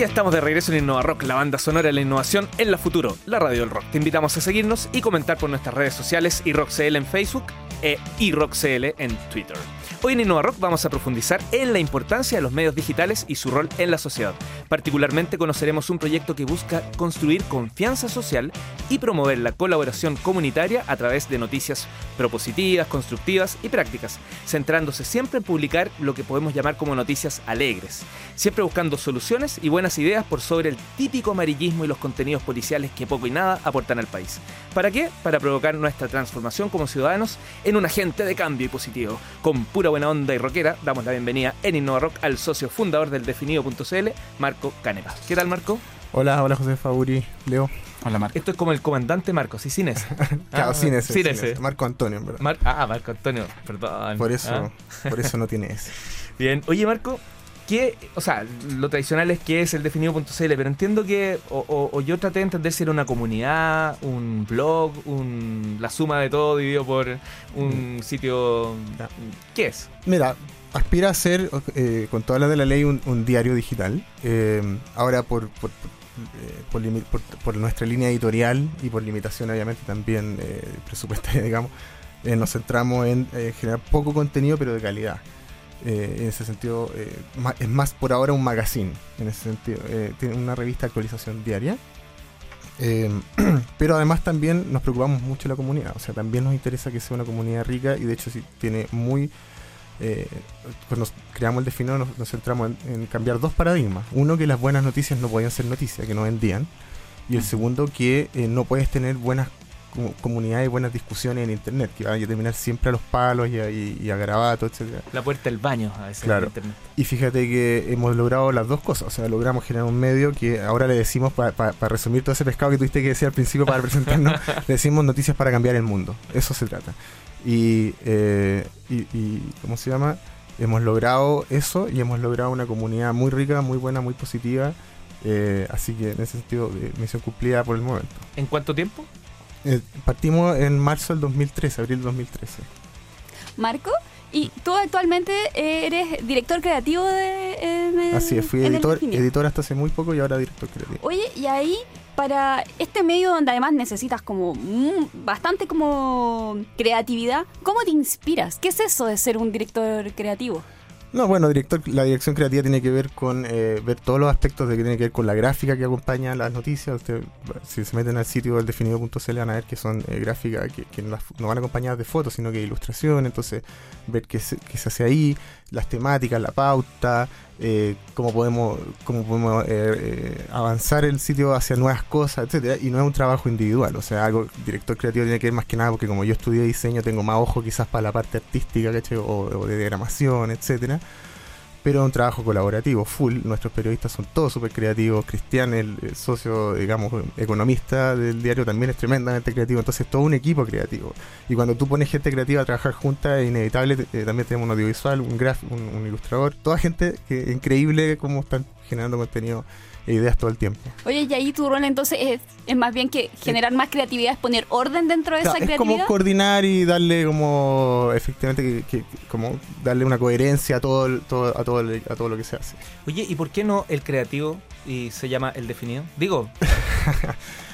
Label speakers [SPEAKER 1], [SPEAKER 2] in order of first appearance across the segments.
[SPEAKER 1] ya estamos de regreso en Innova Rock, la banda sonora de la innovación en la futuro, la radio del rock. Te invitamos a seguirnos y comentar por nuestras redes sociales y RockCL en Facebook e iRockCL en Twitter. Hoy en Innova Rock vamos a profundizar en la importancia de los medios digitales y su rol en la sociedad. Particularmente conoceremos un proyecto que busca construir confianza social y promover la colaboración comunitaria a través de noticias propositivas, constructivas y prácticas, centrándose siempre en publicar lo que podemos llamar como noticias alegres, siempre buscando soluciones y buenas ideas por sobre el típico amarillismo y los contenidos policiales que poco y nada aportan al país. ¿Para qué? Para provocar nuestra transformación como ciudadanos en un agente de cambio y positivo, pura buena onda y rockera, damos la bienvenida en Innova Rock al socio fundador del definido.cl, Marco Canepa. ¿Qué tal, Marco?
[SPEAKER 2] Hola, hola José Faburi, Leo.
[SPEAKER 1] Hola, Marco. Esto es como el comandante Marco, sí, sin ese.
[SPEAKER 2] claro,
[SPEAKER 1] Ah,
[SPEAKER 2] sin ese.
[SPEAKER 1] sin
[SPEAKER 2] sin
[SPEAKER 1] ese.
[SPEAKER 2] ese. Marco Antonio, en verdad.
[SPEAKER 1] Mar- ah, Marco Antonio, perdón.
[SPEAKER 2] por eso,
[SPEAKER 1] Ah.
[SPEAKER 2] por eso no tiene ese.
[SPEAKER 1] Bien, oye Marco, ¿qué, o sea, lo tradicional es que es el definido.cl, pero entiendo que, o, o- o yo traté de entender si era una comunidad, un blog, un, la suma de todo dividido por un sitio...
[SPEAKER 2] Ya.
[SPEAKER 1] ¿Qué es?
[SPEAKER 2] Mira, aspira a ser, eh, con toda la de la ley, un, un diario digital. Eh, ahora, por, por, por, eh, por por- nuestra línea editorial y por limitación, obviamente, también eh, presupuestaria, digamos, eh, nos centramos en generar poco contenido, pero de calidad. Eh, en ese sentido, eh, es más por ahora un magazine. En ese sentido, Eh, tiene una revista de actualización diaria. Eh, pero además también nos preocupamos mucho de la comunidad. O sea, también nos interesa que sea una comunidad rica y de hecho sí tiene muy... eh, cuando creamos el definido nos, nos centramos en, en cambiar dos paradigmas. Uno, que las buenas noticias no podían ser noticias, que no vendían. Y el segundo, que eh, no puedes tener buenas comunidades y buenas discusiones en Internet, que van a terminar siempre a los palos y a, y- y a garabatos, etcétera
[SPEAKER 1] La puerta del baño a veces
[SPEAKER 2] Claro.
[SPEAKER 1] en internet.
[SPEAKER 2] y fíjate que hemos logrado las dos cosas. O sea, logramos generar un medio que ahora le decimos, para resumir todo ese pescado que tuviste que decir al principio para presentarnos, le decimos noticias para cambiar el mundo. Eso se trata. Y, eh, y, y, ¿cómo se llama? Hemos logrado eso y hemos logrado una comunidad muy rica, muy buena, muy positiva. Eh, así que en ese sentido, eh, misión cumplida por el momento.
[SPEAKER 1] ¿En cuánto tiempo?
[SPEAKER 2] Eh, partimos en marzo del 2013, abril del 2013.
[SPEAKER 3] Marco, y tú actualmente eres director creativo de... en el-
[SPEAKER 2] Así es, fui editor, editor hasta hace muy poco y ahora director creativo.
[SPEAKER 3] Oye, y ahí, para este medio donde además necesitas como mm, bastante como creatividad, ¿cómo te inspiras? ¿Qué es eso de ser un director creativo?
[SPEAKER 2] No, bueno, director, la dirección creativa tiene que ver con eh, ver todos los aspectos de que tiene que ver con la gráfica que acompaña las noticias. Usted, si se meten al sitio del definido.cl van a ver que son eh, gráficas que, no van acompañadas de fotos, sino que de ilustración. Entonces, ver qué se, qué se hace ahí, las temáticas, la pauta, eh, cómo podemos, cómo podemos eh, eh, avanzar el sitio hacia nuevas cosas, etcétera Y no es un trabajo individual, o sea, algo director creativo tiene que ver más que nada porque como yo estudié diseño tengo más ojo quizás para la parte artística, ¿cachai? O, o de diagramación, etcétera pero un trabajo colaborativo, full. Nuestros periodistas son todos súper creativos. Cristian, el, socio, digamos, economista del diario, también es tremendamente creativo. Entonces, todo un equipo creativo. Y cuando tú pones gente creativa a trabajar juntas, es inevitable. eh, también tenemos un audiovisual, un gráfico, un, un ilustrador. Toda gente que increíble cómo están generando contenido ideas todo el tiempo.
[SPEAKER 3] Oye, y ahí tu rol entonces es, es más bien que generar más creatividad, es poner orden dentro de
[SPEAKER 2] Claro,
[SPEAKER 3] esa
[SPEAKER 2] es como
[SPEAKER 3] creatividad.
[SPEAKER 2] coordinar y darle como efectivamente que, que- que- como darle una coherencia a todo, todo a todo a todo lo que se hace.
[SPEAKER 1] Oye, ¿y por qué no el creativo y se llama el definido? Digo,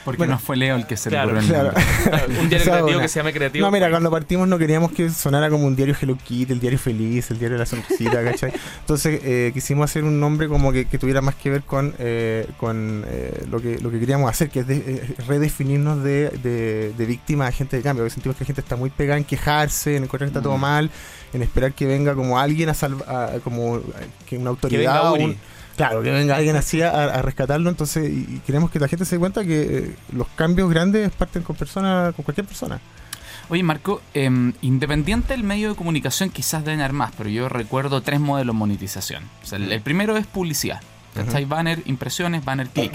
[SPEAKER 4] Porque
[SPEAKER 2] Bueno,
[SPEAKER 4] no fue Leo el que se
[SPEAKER 1] claro,
[SPEAKER 4] el
[SPEAKER 2] claro.
[SPEAKER 1] un diario creativo
[SPEAKER 2] una.
[SPEAKER 1] que se llame creativo.
[SPEAKER 2] No, mira, cuando partimos no queríamos que sonara como un diario Hello Kitty, el diario feliz, el diario de la sonrisita, ¿cachai? Entonces eh, quisimos hacer un nombre como que, que tuviera más que ver con, eh, con eh, lo, que, lo que queríamos hacer, que es de- eh, redefinirnos de, de, de víctima a agente de cambio. Porque sentimos que la gente está muy pegada en quejarse, en encontrar que está todo
[SPEAKER 4] Mm.
[SPEAKER 2] mal, en esperar que venga como alguien a salvar, como eh, que una
[SPEAKER 1] que venga
[SPEAKER 2] autoridad o
[SPEAKER 1] Uri.
[SPEAKER 2] un- Claro, que venga alguien así a, a rescatarlo, entonces, y, y queremos que la gente se dé cuenta que eh, los cambios grandes parten con personas, con cualquier persona.
[SPEAKER 4] Oye, Marco, em, independiente del medio de comunicación, quizás deben haber más, pero yo recuerdo tres modelos de monetización. O sea, el, el primero es publicidad. ¿Cachai? Banner, impresiones, banner, click.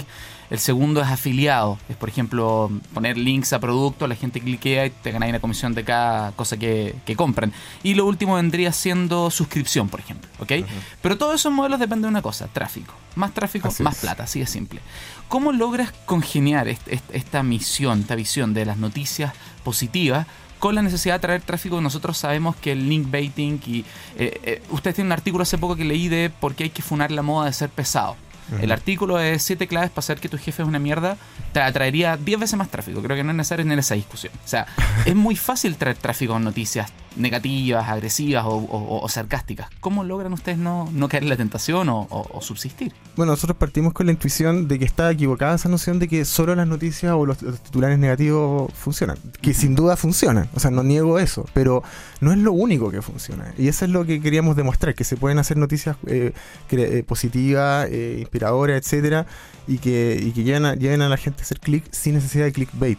[SPEAKER 4] El segundo es afiliado. Es, por ejemplo, poner links a productos, la gente cliquea y te ganáis una comisión de cada cosa que, que compran. Y lo último vendría siendo suscripción, por ejemplo. ¿ok? Pero todos esos modelos dependen de una cosa, tráfico. Más tráfico,
[SPEAKER 2] Así
[SPEAKER 4] más
[SPEAKER 2] es.
[SPEAKER 4] plata, así de simple. ¿Cómo logras congeniar est- est- esta misión, esta visión de las noticias positivas con la necesidad de traer tráfico? Nosotros sabemos que el link baiting y... Eh, eh, ustedes tienen un artículo hace poco que leí de por qué hay que funar la moda de ser pesado. el artículo es siete claves para saber que tu jefe es una mierda, te atraería 10 veces más tráfico. Creo que no es necesario tener esa discusión. O sea, es muy fácil traer tráfico con noticias negativas, agresivas o, sarcásticas. ¿Cómo logran ustedes no, no caer en la tentación o, subsistir?
[SPEAKER 2] Bueno, nosotros partimos con la intuición de que está equivocada esa noción de que solo las noticias o los, titulares negativos funcionan. Que sin duda funcionan. O sea, no niego eso. Pero no es lo único que funciona. Y eso es lo que queríamos demostrar, que se pueden hacer noticias eh, eh, positivas, eh, inspiradoras, etcétera, y que, y que lleven, a, a la gente a hacer clic sin necesidad de clickbait.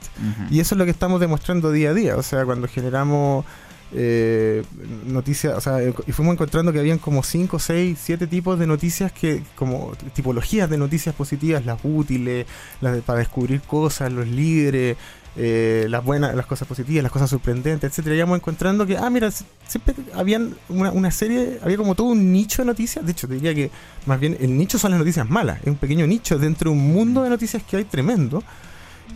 [SPEAKER 2] Y eso es lo que estamos demostrando día a día. O sea, cuando generamos eh, noticias, o sea, y fuimos encontrando que habían como 5, 6, 7 tipos de noticias que, como tipologías de noticias positivas, las útiles, las para descubrir cosas, los líderes, eh, las buenas, las cosas positivas, las cosas sorprendentes, etcétera. Íbamos encontrando que, ah, mira, siempre habían una, una, serie, había como todo un nicho de noticias. De hecho, te diría que más bien el nicho son las noticias malas, es un pequeño nicho dentro de un mundo de noticias que hay tremendo.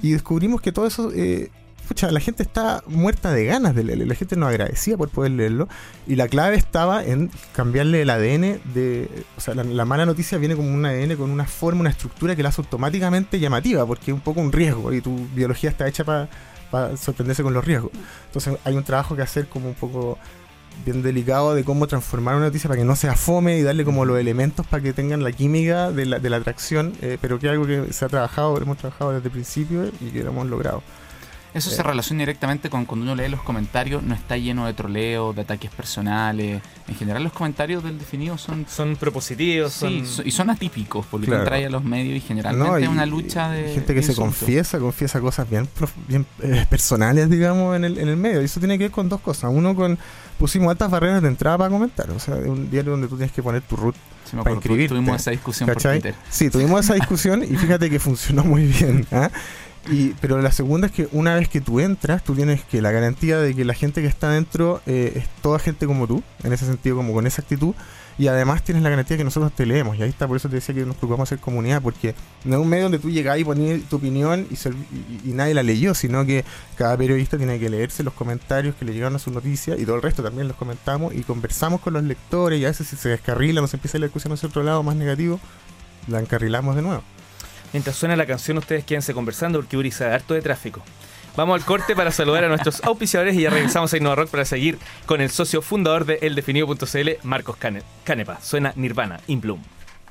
[SPEAKER 2] Y descubrimos que todo eso eh, pucha, la gente está muerta de ganas de leerlo, la gente nos agradecía por poder leerlo, y la clave estaba en cambiarle el ADN de, o sea, la, mala noticia viene como un ADN con una forma, una estructura que la hace automáticamente llamativa, porque es un poco un riesgo, y tu biología está hecha para sorprenderse con los riesgos. Entonces hay un trabajo que hacer como un poco bien delicado de cómo transformar una noticia para que no sea fome y darle como los elementos para que tengan la química de la, de la atracción, eh, pero que es algo que se ha trabajado, hemos trabajado desde el principio y que lo hemos logrado.
[SPEAKER 4] Eso se relaciona directamente con cuando uno lee los comentarios, no está lleno de troleo, de ataques personales. En general los comentarios del definido son...
[SPEAKER 1] Son propositivos.
[SPEAKER 4] Sí, y son atípicos, porque claro. trae a los medios y generalmente es una lucha de...
[SPEAKER 2] Gente que se confiesa, confiesa cosas bien, bien eh, personales, digamos, en el, en el medio. Y eso tiene que ver con dos cosas. Uno con... Pusimos altas barreras de entrada para comentar. O sea, un diario donde tú tienes que poner tu root para inscribirte.
[SPEAKER 4] Tuvimos esa discusión por Twitter.
[SPEAKER 2] Sí, tuvimos esa discusión y fíjate que funcionó muy bien. ¿ah? Y, pero la segunda es que una vez que tú entras, tú tienes que la garantía de que la gente que está dentro eh, es toda gente como tú, en ese sentido, como con esa actitud. Y además tienes la garantía de que nosotros te leemos. Y ahí está, por eso te decía que nos preocupamos hacer comunidad, porque no es un medio donde tú llegás y ponías tu opinión y, nadie la leyó, sino que cada periodista tiene que leerse los comentarios que le llegaron a su noticia y todo el resto también los comentamos y conversamos con los lectores. Y a veces si se descarrila, nos empieza la discusión hacia otro lado más negativo, la encarrilamos de nuevo.
[SPEAKER 1] Mientras suena la canción, ustedes quédense conversando porque Uri sabe harto de tráfico. Vamos al corte para saludar a nuestros auspiciadores y ya regresamos a Innova Rock para seguir con el socio fundador de eldefinido.cl, Marcos Canepa. Suena Nirvana, In Bloom.